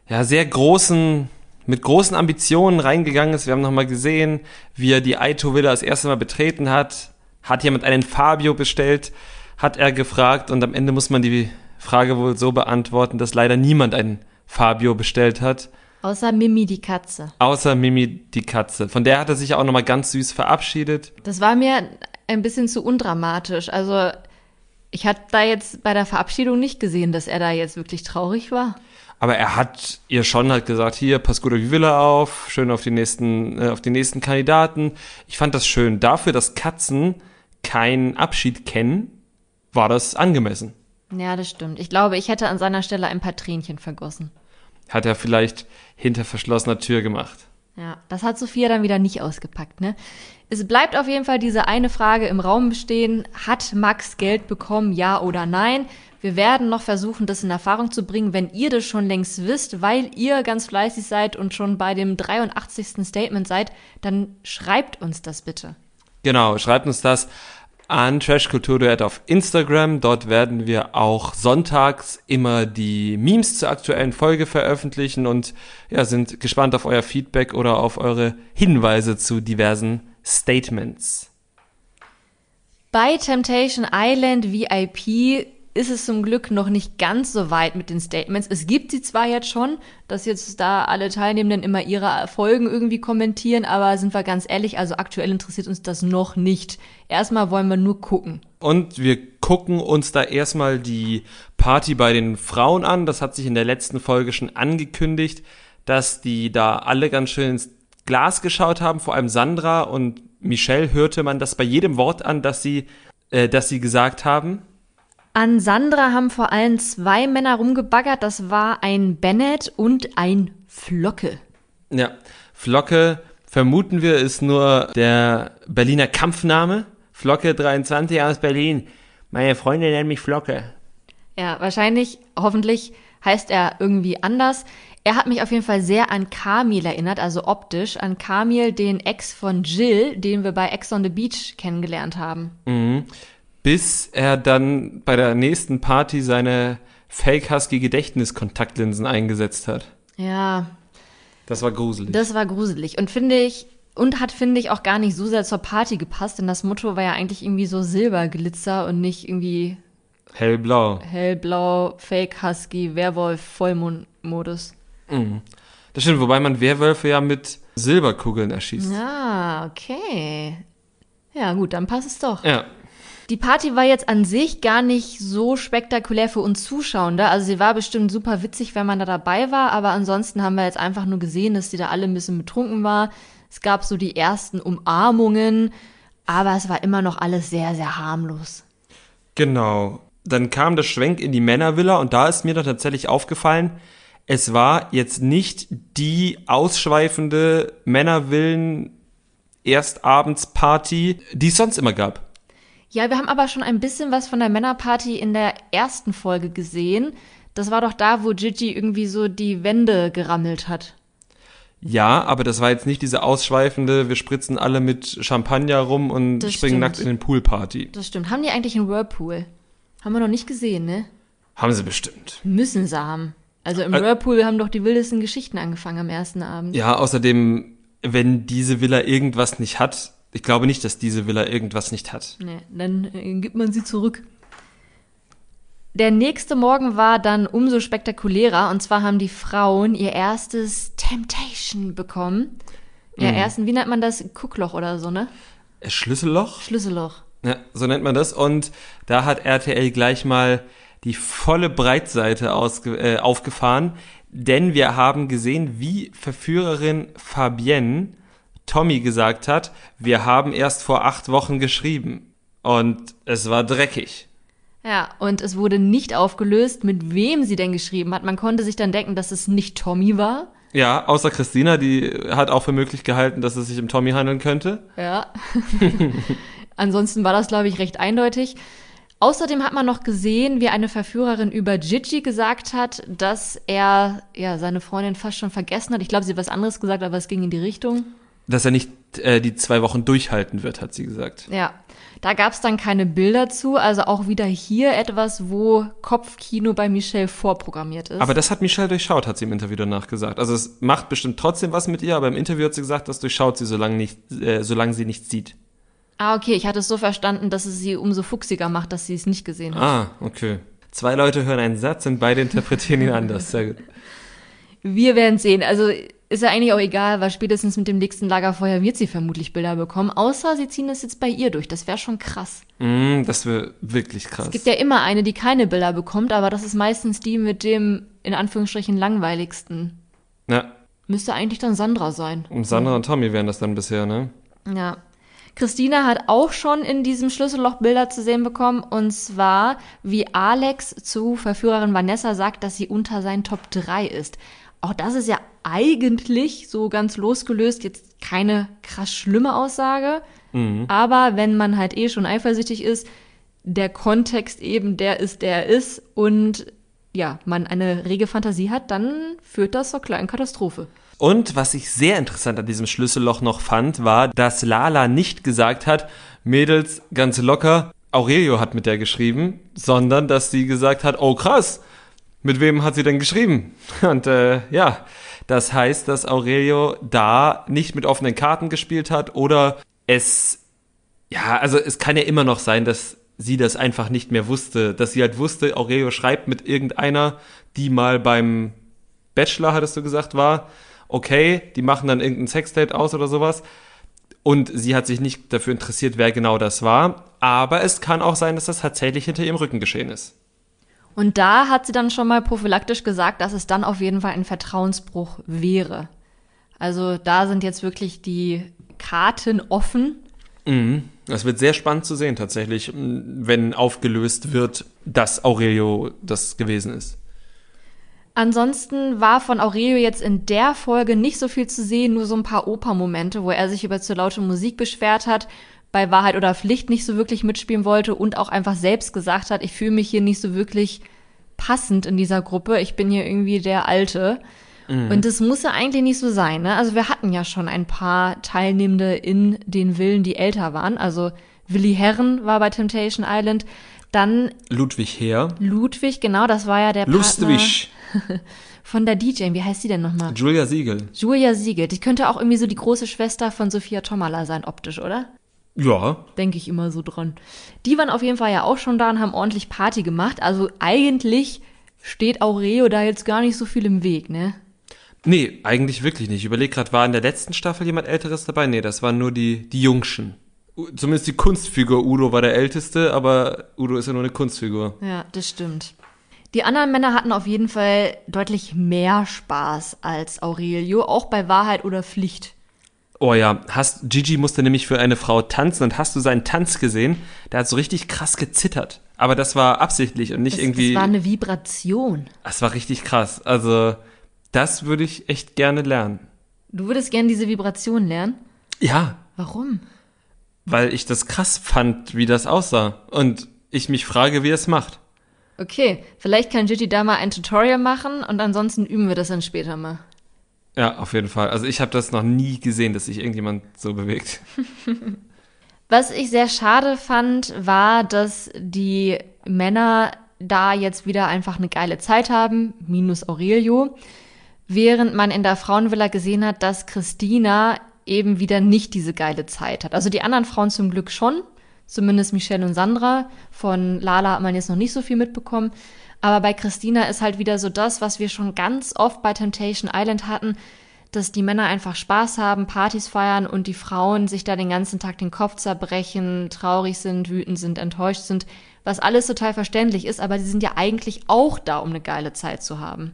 ja, sehr großen, mit großen Ambitionen reingegangen ist. Wir haben nochmal gesehen, wie er die Aito Villa das erste Mal betreten hat. Hat jemand einen Fabio bestellt, hat er gefragt und am Ende muss man die Frage wohl so beantworten, dass leider niemand einen Fabio bestellt hat. Außer Mimi die Katze. Außer Mimi die Katze. Von der hat er sich auch nochmal ganz süß verabschiedet. Das war mir ein bisschen zu undramatisch. Also ich hatte da jetzt bei der Verabschiedung nicht gesehen, dass er da jetzt wirklich traurig war. Aber er hat ihr schon halt gesagt, hier, pass gut auf die Villa auf, schön auf die nächsten, äh, auf die nächsten Kandidaten. Ich fand das schön. Dafür, dass Katzen keinen Abschied kennen, war das angemessen. Ja, das stimmt. Ich glaube, ich hätte an seiner Stelle ein paar Tränchen vergossen. Hat er vielleicht hinter verschlossener Tür gemacht. Ja, das hat Sophia dann wieder nicht ausgepackt, ne? Es bleibt auf jeden Fall diese eine Frage im Raum bestehen. Hat Max Geld bekommen, ja oder nein? Wir werden noch versuchen, das in Erfahrung zu bringen, wenn ihr das schon längst wisst, weil ihr ganz fleißig seid und schon bei dem 83. Statement seid, dann schreibt uns das bitte. Genau, schreibt uns das an Trashkulturduett auf Instagram. Dort werden wir auch sonntags immer die Memes zur aktuellen Folge veröffentlichen und ja, sind gespannt auf euer Feedback oder auf eure Hinweise zu diversen Statements. Bei Temptation Island VIP ist es zum Glück noch nicht ganz so weit mit den Statements. Es gibt sie zwar jetzt schon, dass jetzt da alle Teilnehmenden immer ihre Erfolgen irgendwie kommentieren, aber sind wir ganz ehrlich, also aktuell interessiert uns das noch nicht. Erstmal wollen wir nur gucken. Und wir gucken uns da erstmal die Party bei den Frauen an. Das hat sich in der letzten Folge schon angekündigt, dass die da alle ganz schön ins Glas geschaut haben, vor allem Sandra und Michelle hörte man das bei jedem Wort an, dass sie, äh, dass sie gesagt haben. An Sandra haben vor allem zwei Männer rumgebaggert. Das war ein Bennett und ein Flocke. Ja, Flocke, vermuten wir, ist nur der Berliner Kampfname. Flocke 23 aus Berlin. Meine Freunde nennen mich Flocke. Ja, wahrscheinlich, hoffentlich heißt er irgendwie anders. Er hat mich auf jeden Fall sehr an Kamil erinnert, also optisch, an Kamil, den Ex von Jill, den wir bei Ex on the Beach kennengelernt haben. Mhm bis er dann bei der nächsten Party seine Fake Husky Gedächtniskontaktlinsen eingesetzt hat. Ja. Das war gruselig. Das war gruselig und finde ich und hat finde ich auch gar nicht so sehr zur Party gepasst, denn das Motto war ja eigentlich irgendwie so Silberglitzer und nicht irgendwie hellblau. Hellblau, Fake Husky, Werwolf, Vollmondmodus. Mhm. Das stimmt, wobei man Werwölfe ja mit Silberkugeln erschießt. Ah, okay. Ja, gut, dann passt es doch. Ja. Die Party war jetzt an sich gar nicht so spektakulär für uns Zuschauende. Also sie war bestimmt super witzig, wenn man da dabei war, aber ansonsten haben wir jetzt einfach nur gesehen, dass die da alle ein bisschen betrunken war. Es gab so die ersten Umarmungen, aber es war immer noch alles sehr, sehr harmlos. Genau. Dann kam der Schwenk in die Männervilla und da ist mir dann tatsächlich aufgefallen, es war jetzt nicht die ausschweifende Männervillen Erstabendsparty, die es sonst immer gab. Ja, wir haben aber schon ein bisschen was von der Männerparty in der ersten Folge gesehen. Das war doch da, wo Gigi irgendwie so die Wände gerammelt hat. Ja, aber das war jetzt nicht diese ausschweifende, wir spritzen alle mit Champagner rum und das springen stimmt. nackt in den Poolparty. Das stimmt. Haben die eigentlich einen Whirlpool? Haben wir noch nicht gesehen, ne? Haben sie bestimmt. Müssen sie haben. Also im Ä Whirlpool haben doch die wildesten Geschichten angefangen am ersten Abend. Ja, außerdem, wenn diese Villa irgendwas nicht hat, ich glaube nicht, dass diese Villa irgendwas nicht hat. Nee, dann äh, gibt man sie zurück. Der nächste Morgen war dann umso spektakulärer und zwar haben die Frauen ihr erstes Temptation bekommen. Ja, mhm. ersten, wie nennt man das? Guckloch oder so, ne? Äh, Schlüsselloch? Schlüsselloch. Ja, so nennt man das. Und da hat RTL gleich mal die volle Breitseite ausge äh, aufgefahren, denn wir haben gesehen, wie Verführerin Fabienne Tommy gesagt hat, wir haben erst vor acht Wochen geschrieben. Und es war dreckig. Ja, und es wurde nicht aufgelöst, mit wem sie denn geschrieben hat. Man konnte sich dann denken, dass es nicht Tommy war. Ja, außer Christina, die hat auch für möglich gehalten, dass es sich um Tommy handeln könnte. Ja. *laughs* Ansonsten war das, glaube ich, recht eindeutig. Außerdem hat man noch gesehen, wie eine Verführerin über Gigi gesagt hat, dass er ja seine Freundin fast schon vergessen hat. Ich glaube, sie hat was anderes gesagt, aber es ging in die Richtung dass er nicht äh, die zwei Wochen durchhalten wird, hat sie gesagt. Ja. Da gab es dann keine Bilder zu, also auch wieder hier etwas, wo Kopfkino bei Michelle vorprogrammiert ist. Aber das hat Michelle durchschaut, hat sie im Interview danach gesagt. Also es macht bestimmt trotzdem was mit ihr, aber im Interview hat sie gesagt, das durchschaut sie, solange, nicht, äh, solange sie nichts sieht. ah, okay, ich hatte es so verstanden, dass es sie umso fuchsiger macht, dass sie es nicht gesehen hat. Ah, okay. Zwei Leute hören einen Satz und beide interpretieren ihn anders. Sehr gut. Wir werden sehen. Also ist ja eigentlich auch egal, weil spätestens mit dem nächsten Lagerfeuer wird sie vermutlich Bilder bekommen. Außer sie ziehen das jetzt bei ihr durch. Das wäre schon krass. Mm, das wäre wirklich krass. Es gibt ja immer eine, die keine Bilder bekommt, aber das ist meistens die mit dem, in Anführungsstrichen, langweiligsten. ja, Müsste eigentlich dann Sandra sein. und Sandra und Tommy wären das dann bisher, ne? Ja. Christina hat auch schon in diesem Schlüsselloch Bilder zu sehen bekommen. Und zwar, wie Alex zu Verführerin Vanessa sagt, dass sie unter seinen Top 3 ist. Auch das ist ja eigentlich so ganz losgelöst jetzt keine krass schlimme Aussage. Aber wenn man halt eh schon eifersüchtig ist, der Kontext eben der ist, der er ist und ja, man eine rege Fantasie hat, dann führt das zur kleinen Katastrophe. Und was ich sehr interessant an diesem Schlüsselloch noch fand, war, dass Lala nicht gesagt hat, Mädels, ganz locker, Aurelio hat mit der geschrieben, sondern dass sie gesagt hat, oh krass, mit wem hat sie denn geschrieben? *laughs* Und äh, ja, das heißt, dass Aurelio da nicht mit offenen Karten gespielt hat oder es, ja, also es kann ja immer noch sein, dass sie das einfach nicht mehr wusste, dass sie halt wusste, Aurelio schreibt mit irgendeiner, die mal beim Bachelor, hattest du gesagt, war, okay, die machen dann irgendein Sexdate aus oder sowas. Und sie hat sich nicht dafür interessiert, wer genau das war. Aber es kann auch sein, dass das tatsächlich hinter ihrem Rücken geschehen ist. Und da hat sie dann schon mal prophylaktisch gesagt, dass es dann auf jeden Fall ein Vertrauensbruch wäre. Also da sind jetzt wirklich die Karten offen. Das wird sehr spannend zu sehen, tatsächlich, wenn aufgelöst wird, dass Aurelio das gewesen ist. Ansonsten war von Aurelio jetzt in der Folge nicht so viel zu sehen, nur so ein paar Opermomente, wo er sich über zu laute Musik beschwert hat, bei Wahrheit oder Pflicht nicht so wirklich mitspielen wollte und auch einfach selbst gesagt hat, ich fühle mich hier nicht so wirklich passend in dieser Gruppe, ich bin hier irgendwie der Alte. Und das muss ja eigentlich nicht so sein. Ne? Also wir hatten ja schon ein paar Teilnehmende in den Villen, die älter waren. Also Willi Herren war bei Temptation Island. Dann Ludwig Heer. Ludwig, genau, das war ja der Lustig. Partner *laughs* von der DJ. Wie heißt sie denn nochmal? Julia Siegel. Julia Siegel. Die könnte auch irgendwie so die große Schwester von Sophia Tomala sein, optisch, oder? Ja. Denke ich immer so dran. Die waren auf jeden Fall ja auch schon da und haben ordentlich Party gemacht. Also eigentlich steht Aureo da jetzt gar nicht so viel im Weg, ne? Nee, eigentlich wirklich nicht. Ich überleg grad, war in der letzten Staffel jemand Älteres dabei? Nee, das waren nur die, die Jungschen. Zumindest die Kunstfigur Udo war der Älteste, aber Udo ist ja nur eine Kunstfigur. Ja, das stimmt. Die anderen Männer hatten auf jeden Fall deutlich mehr Spaß als Aurelio, auch bei Wahrheit oder Pflicht. Oh ja, hast, Gigi musste nämlich für eine Frau tanzen und hast du seinen Tanz gesehen? Der hat so richtig krass gezittert. Aber das war absichtlich und nicht Das, irgendwie. das war eine Vibration. Das war richtig krass. Also, das würde ich echt gerne lernen. Du würdest gern diese Vibration lernen? Ja, Warum? weil ich das krass fand, wie das aussah. Und ich mich frage, wie es macht. Okay, vielleicht kann Gigi da mal ein Tutorial machen und ansonsten üben wir das dann später mal. Ja, auf jeden Fall. Also ich habe das noch nie gesehen, dass sich irgendjemand so bewegt. *laughs* Was ich sehr schade fand, war, dass die Männer da jetzt wieder einfach eine geile Zeit haben, minus Aurelio, während man in der Frauenvilla gesehen hat, dass Christina eben wieder nicht diese geile Zeit hat. Also die anderen Frauen zum Glück schon, zumindest Michelle und Sandra. Von Lala hat man jetzt noch nicht so viel mitbekommen. Aber bei Christina ist halt wieder so das, was wir schon ganz oft bei Temptation Island hatten, dass die Männer einfach Spaß haben, Partys feiern und die Frauen sich da den ganzen Tag den Kopf zerbrechen, traurig sind, wütend sind, enttäuscht sind, was alles total verständlich ist, aber sie sind ja eigentlich auch da, um eine geile Zeit zu haben.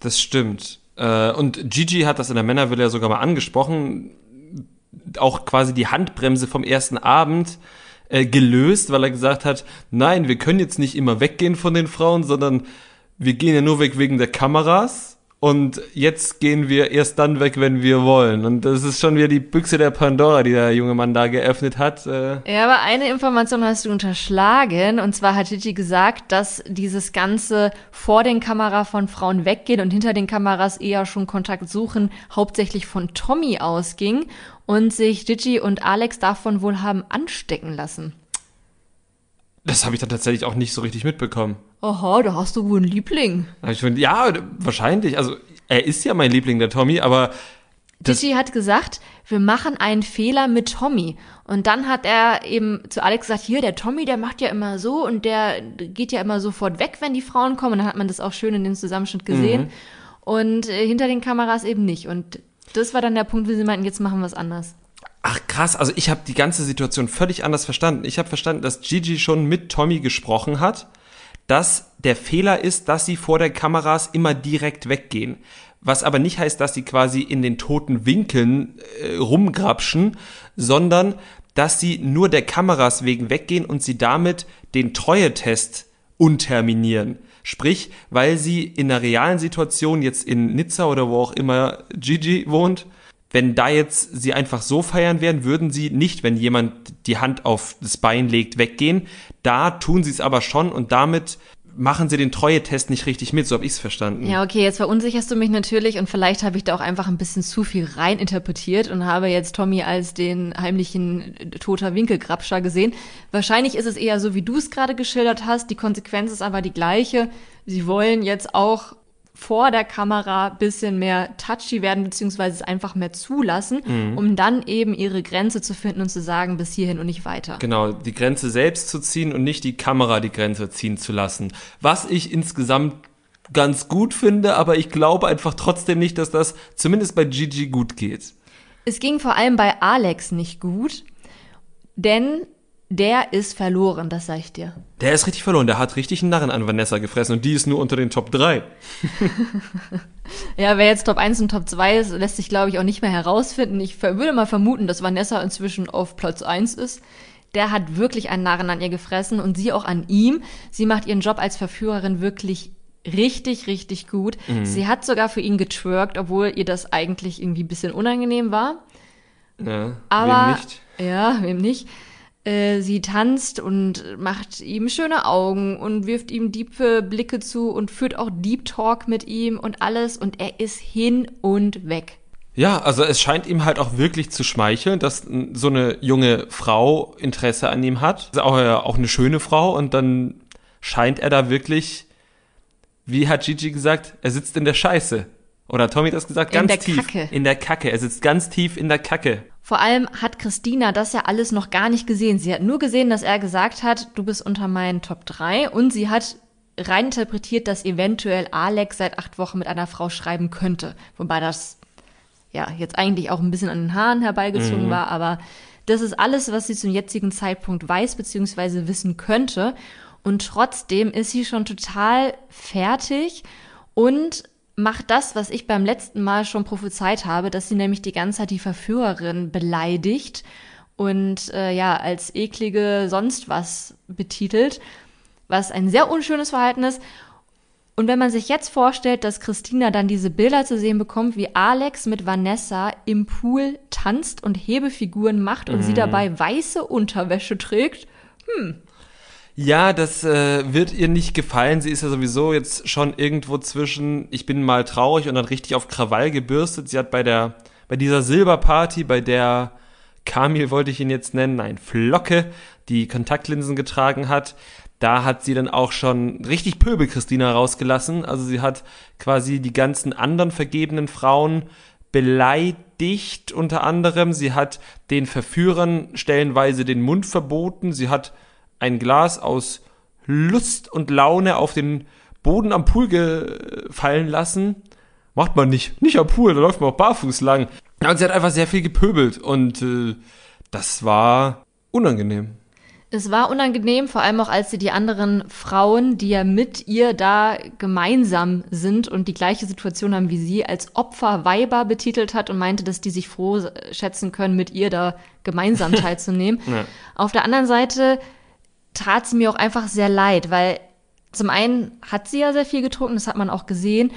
Das stimmt. Äh, Und Gigi hat das in der Männervilla ja sogar mal angesprochen. Auch quasi die Handbremse vom ersten Abend äh, gelöst, weil er gesagt hat, nein, wir können jetzt nicht immer weggehen von den Frauen, sondern wir gehen ja nur weg wegen der Kameras. Und jetzt gehen wir erst dann weg, wenn wir wollen. Und das ist schon wieder die Büchse der Pandora, die der junge Mann da geöffnet hat. Äh. Ja, aber eine Information hast du unterschlagen. Und zwar hat Gigi gesagt, dass dieses Ganze vor den Kamera von Frauen weggehen und hinter den Kameras eher schon Kontakt suchen, hauptsächlich von Tommy ausging und sich Gigi und Alex davon wohl haben anstecken lassen. Das habe ich dann tatsächlich auch nicht so richtig mitbekommen. Aha, da hast du wohl einen Liebling. Ja, wahrscheinlich. Also er ist ja mein Liebling, der Tommy, aber Gigi hat gesagt, wir machen einen Fehler mit Tommy. Und dann hat er eben zu Alex gesagt, hier, der Tommy, der macht ja immer so und der geht ja immer sofort weg, wenn die Frauen kommen. Und dann hat man das auch schön in dem Zusammenschnitt gesehen. Mhm. Und äh, hinter den Kameras eben nicht. Und das war dann der Punkt, wie sie meinten, jetzt machen wir es anders. Ach krass, also ich habe die ganze Situation völlig anders verstanden. Ich habe verstanden, dass Gigi schon mit Tommy gesprochen hat, dass der Fehler ist, dass sie vor der Kameras immer direkt weggehen. Was aber nicht heißt, dass sie quasi in den toten Winkeln äh, rumgrapschen, sondern dass sie nur der Kameras wegen weggehen und sie damit den Treuetest unterminieren. Sprich, weil sie in einer realen Situation jetzt in Nizza oder wo auch immer Gigi wohnt, wenn da jetzt sie einfach so feiern werden, würden sie nicht, wenn jemand die Hand auf das Bein legt, weggehen. Da tun sie es aber schon und damit machen sie den Treue-Test nicht richtig mit, so habe ich es verstanden. Ja, okay, jetzt verunsicherst du mich natürlich und vielleicht habe ich da auch einfach ein bisschen zu viel reininterpretiert und habe jetzt Tommy als den heimlichen toter Winkelgrabscher gesehen. Wahrscheinlich ist es eher so, wie du es gerade geschildert hast. Die Konsequenz ist aber die gleiche. Sie wollen jetzt auch vor der Kamera bisschen mehr touchy werden, beziehungsweise es einfach mehr zulassen, mhm. um dann eben ihre Grenze zu finden und zu sagen, bis hierhin und nicht weiter. Genau, die Grenze selbst zu ziehen und nicht die Kamera die Grenze ziehen zu lassen. Was ich insgesamt ganz gut finde, aber ich glaube einfach trotzdem nicht, dass das zumindest bei Gigi gut geht. Es ging vor allem bei Alex nicht gut, denn der ist verloren, das sag ich dir. Der ist richtig verloren. Der hat richtig einen Narren an Vanessa gefressen und die ist nur unter den Top 3. *laughs* ja, wer jetzt Top 1 und Top 2 ist, lässt sich, glaube ich, auch nicht mehr herausfinden. Ich würde mal vermuten, dass Vanessa inzwischen auf Platz 1 ist. Der hat wirklich einen Narren an ihr gefressen und sie auch an ihm. Sie macht ihren Job als Verführerin wirklich richtig, richtig gut. Mhm. Sie hat sogar für ihn getwerkt, obwohl ihr das eigentlich irgendwie ein bisschen unangenehm war. Ja, Aber, wem nicht? Ja, wem nicht. Äh, sie tanzt und macht ihm schöne Augen und wirft ihm tiefe Blicke zu und führt auch Deep Talk mit ihm und alles und er ist hin und weg. Ja, also es scheint ihm halt auch wirklich zu schmeicheln, dass so eine junge Frau Interesse an ihm hat. Also auch, auch eine schöne Frau und dann scheint er da wirklich, wie hat Gigi gesagt, er sitzt in der Scheiße. Oder Tommy hat das gesagt, ganz in tief. Kacke. In der Kacke. Er sitzt ganz tief in der Kacke. Vor allem hat Christina das ja alles noch gar nicht gesehen. Sie hat nur gesehen, dass er gesagt hat, du bist unter meinen Top 3 und sie hat reininterpretiert, dass eventuell Alex seit acht Wochen mit einer Frau schreiben könnte. Wobei das ja jetzt eigentlich auch ein bisschen an den Haaren herbeigezogen mhm. war, aber das ist alles, was sie zum jetzigen Zeitpunkt weiß bzw. wissen könnte. Und trotzdem ist sie schon total fertig und macht das, was ich beim letzten Mal schon prophezeit habe, dass sie nämlich die ganze Zeit die Verführerin beleidigt und äh, ja, als eklige sonst was betitelt, was ein sehr unschönes Verhalten ist. Und wenn man sich jetzt vorstellt, dass Christina dann diese Bilder zu sehen bekommt, wie Alex mit Vanessa im Pool tanzt und Hebefiguren macht und mhm. sie dabei weiße Unterwäsche trägt, hm, ja, das äh, wird ihr nicht gefallen. Sie ist ja sowieso jetzt schon irgendwo zwischen, ich bin mal traurig und dann richtig auf Krawall gebürstet. Sie hat bei der, bei dieser Silberparty, bei der Kamil wollte ich ihn jetzt nennen, nein, Flocke, die Kontaktlinsen getragen hat, da hat sie dann auch schon richtig Pöbel Christina rausgelassen. Also sie hat quasi die ganzen anderen vergebenen Frauen beleidigt unter anderem. Sie hat den Verführern stellenweise den Mund verboten. Sie hat ein Glas aus Lust und Laune auf den Boden am Pool gefallen lassen. Macht man nicht. Nicht am Pool, da läuft man auch barfuß lang. Und sie hat einfach sehr viel gepöbelt und äh, das war unangenehm. Es war unangenehm, vor allem auch als sie die anderen Frauen, die ja mit ihr da gemeinsam sind und die gleiche Situation haben wie sie, als Opferweiber betitelt hat und meinte, dass die sich froh schätzen können, mit ihr da gemeinsam *laughs* teilzunehmen. ja. Auf der anderen Seite tat sie mir auch einfach sehr leid, weil zum einen hat sie ja sehr viel getrunken, das hat man auch gesehen.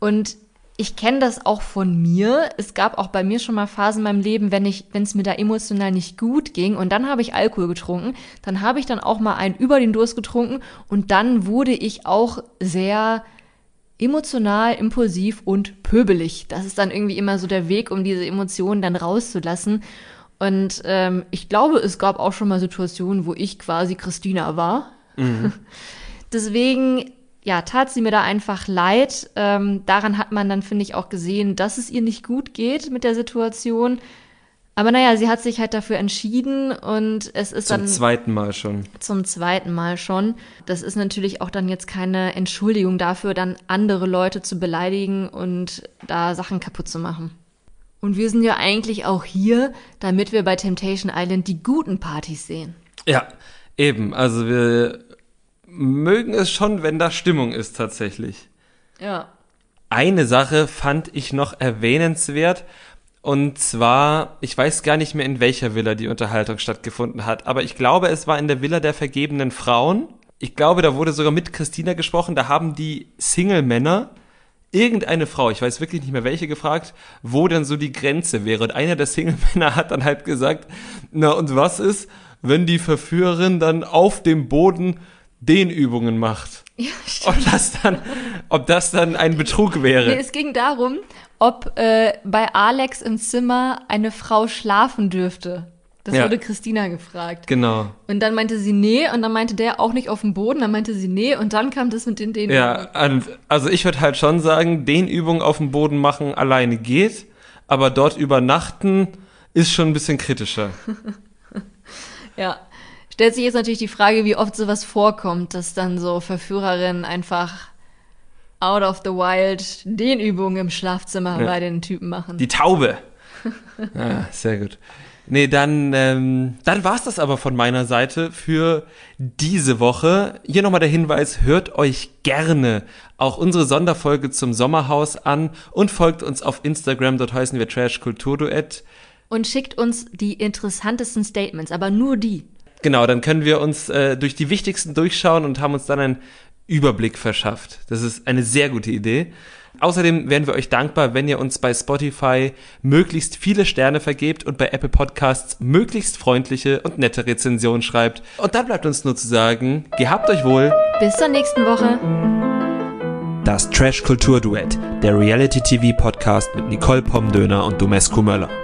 Und ich kenne das auch von mir. Es gab auch bei mir schon mal Phasen in meinem Leben, wenn ich, wenn es mir da emotional nicht gut ging und dann habe ich Alkohol getrunken, dann habe ich dann auch mal einen über den Durst getrunken und dann wurde ich auch sehr emotional, impulsiv und pöbelig. Das ist dann irgendwie immer so der Weg, um diese Emotionen dann rauszulassen. Und ähm, ich glaube, es gab auch schon mal Situationen, wo ich quasi Christina war. Mhm. *laughs* Deswegen ja, tat sie mir da einfach leid. Ähm, daran hat man dann, finde ich, auch gesehen, dass es ihr nicht gut geht mit der Situation. Aber naja, sie hat sich halt dafür entschieden und es ist zum dann. Zum zweiten Mal schon. Zum zweiten Mal schon. Das ist natürlich auch dann jetzt keine Entschuldigung dafür, dann andere Leute zu beleidigen und da Sachen kaputt zu machen. Und wir sind ja eigentlich auch hier, damit wir bei Temptation Island die guten Partys sehen. Ja, eben. Also wir mögen es schon, wenn da Stimmung ist tatsächlich. Ja. Eine Sache fand ich noch erwähnenswert. Und zwar, ich weiß gar nicht mehr, in welcher Villa die Unterhaltung stattgefunden hat, aber ich glaube, es war in der Villa der vergebenen Frauen. Ich glaube, da wurde sogar mit Christina gesprochen. Da haben die Single-Männer irgendeine Frau, ich weiß wirklich nicht mehr welche, gefragt, wo denn so die Grenze wäre. Und einer der Single-Männer hat dann halt gesagt, na und was ist, wenn die Verführerin dann auf dem Boden Dehnübungen macht. *laughs* Ja, stimmt. Ob das dann, ob das dann ein Betrug wäre. Nee, es ging darum, ob äh, bei Alex im Zimmer eine Frau schlafen dürfte. Das ja. wurde Christina gefragt. Genau. Und dann meinte sie nee und dann meinte der auch nicht auf dem Boden, dann meinte sie nee und dann kam das mit den Dehnübungen. Ja, also ich würde halt schon sagen, Dehnübungen auf dem Boden machen alleine geht, aber dort übernachten ist schon ein bisschen kritischer. *laughs* ja stellt sich jetzt natürlich die Frage, wie oft sowas vorkommt, dass dann so Verführerinnen einfach out of the wild den Übungen im Schlafzimmer ja. bei den Typen machen. Die Taube. *laughs* ah, sehr gut. Nee, dann, ähm, dann war's das aber von meiner Seite für diese Woche. Hier nochmal der Hinweis, hört euch gerne auch unsere Sonderfolge zum Sommerhaus an und folgt uns auf Instagram, dort heißen wir Trash Kulturduett. Und schickt uns die interessantesten Statements, aber nur die. Genau, dann können wir uns äh, durch die wichtigsten durchschauen und haben uns dann einen Überblick verschafft. Das ist eine sehr gute Idee. Außerdem wären wir euch dankbar, wenn ihr uns bei Spotify möglichst viele Sterne vergebt und bei Apple Podcasts möglichst freundliche und nette Rezensionen schreibt. Und dann bleibt uns nur zu sagen, gehabt euch wohl. Bis zur nächsten Woche. Das Trash Kultur Duett, der Reality TV Podcast mit Nicole Pomdöner und Domescu Möller.